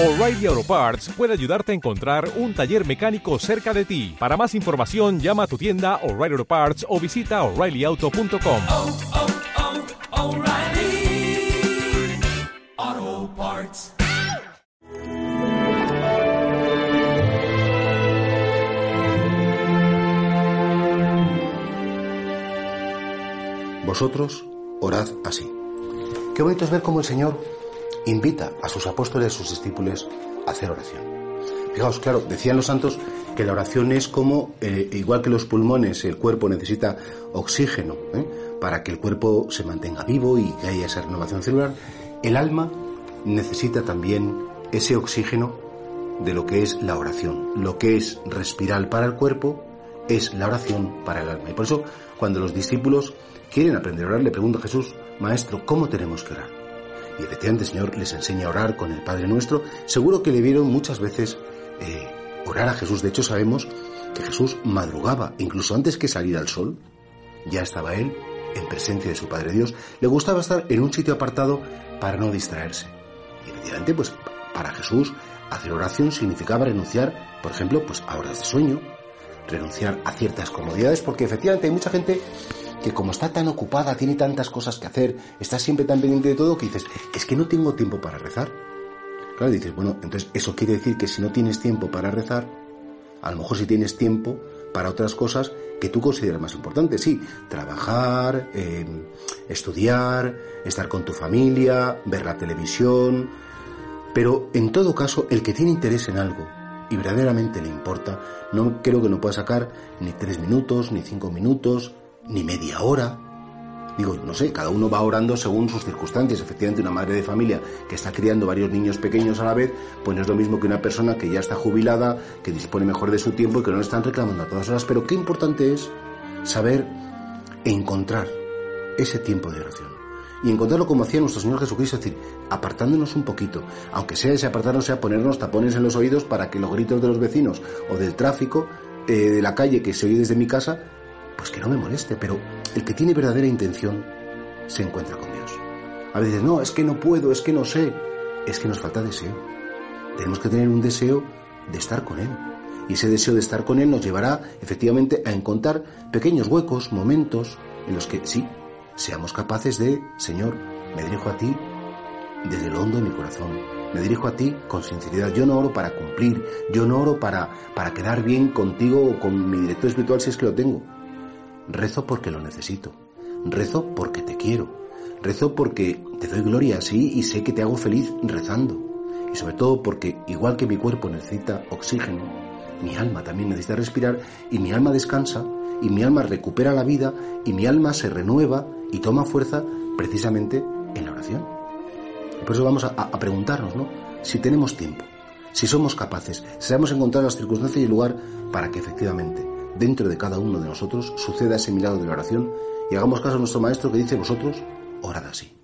O'Reilly Auto Parts puede ayudarte a encontrar un taller mecánico cerca de ti. Para más información, llama a tu tienda O'Reilly Auto Parts o visita oreillyauto.com. oh, oh, O'Reilly Auto Parts. Vosotros orad así. Qué bonito es ver cómo el Señor invita a sus apóstoles a sus discípulos a hacer oración. Fijaos, claro, decían los santos que la oración es como, eh, igual que los pulmones, el cuerpo necesita oxígeno ¿eh? para que el cuerpo se mantenga vivo y que haya esa renovación celular, el alma necesita también ese oxígeno de lo que es la oración. Lo que es respirar para el cuerpo es la oración para el alma. Y por eso, cuando los discípulos quieren aprender a orar, le pregunta a Jesús, Maestro, ¿cómo tenemos que orar? Y efectivamente el Señor les enseña a orar con el Padre Nuestro. Seguro que le vieron muchas veces eh, orar a Jesús. De hecho, sabemos que Jesús madrugaba, incluso antes que saliera el sol, ya estaba Él en presencia de su Padre Dios. Le gustaba estar en un sitio apartado para no distraerse. Y efectivamente, pues para Jesús, hacer oración significaba renunciar, por ejemplo, pues a horas de sueño, renunciar a ciertas comodidades, porque efectivamente hay mucha gente que como está tan ocupada, tiene tantas cosas que hacer, está siempre tan pendiente de todo, que dices, es que no tengo tiempo para rezar. Claro, dices, bueno, entonces eso quiere decir que si no tienes tiempo para rezar, a lo mejor si tienes tiempo para otras cosas que tú consideras más importantes. Sí, trabajar, eh, estudiar, estar con tu familia, ver la televisión. Pero en todo caso, el que tiene interés en algo y verdaderamente le importa, no creo que no pueda sacar ni tres minutos, ni cinco minutos, ni media hora. Digo, no sé, cada uno va orando según sus circunstancias. Efectivamente, una madre de familia que está criando varios niños pequeños a la vez, pues no es lo mismo que una persona que ya está jubilada, que dispone mejor de su tiempo y que no le están reclamando a todas horas. Pero qué importante es saber encontrar ese tiempo de oración. Y encontrarlo como hacía nuestro Señor Jesucristo, es decir, apartándonos un poquito, aunque sea ese apartarnos sea ponernos tapones en los oídos para que los gritos de los vecinos o del tráfico eh, de la calle que se oye desde mi casa pues que no me moleste, pero el que tiene verdadera intención se encuentra con Dios. A veces, no, es que no puedo, es que no sé, es que nos falta deseo. Tenemos que tener un deseo de estar con Él. Y ese deseo de estar con Él nos llevará efectivamente a encontrar pequeños huecos, momentos en los que sí, seamos capaces de, Señor, me dirijo a ti desde lo hondo de mi corazón. Me dirijo a ti con sinceridad. Yo no oro para cumplir, yo no oro para, para quedar bien contigo o con mi director espiritual si es que lo tengo. Rezo porque lo necesito. Rezo porque te quiero. Rezo porque te doy gloria, sí, y sé que te hago feliz rezando. Y sobre todo porque, igual que mi cuerpo necesita oxígeno, mi alma también necesita respirar y mi alma descansa y mi alma recupera la vida y mi alma se renueva y toma fuerza precisamente en la oración. Por eso vamos a, a preguntarnos, ¿no? Si tenemos tiempo, si somos capaces, si sabemos encontrar las circunstancias y el lugar para que efectivamente dentro de cada uno de nosotros suceda ese milagro de la oración y hagamos caso a nuestro Maestro que dice vosotros, orad así.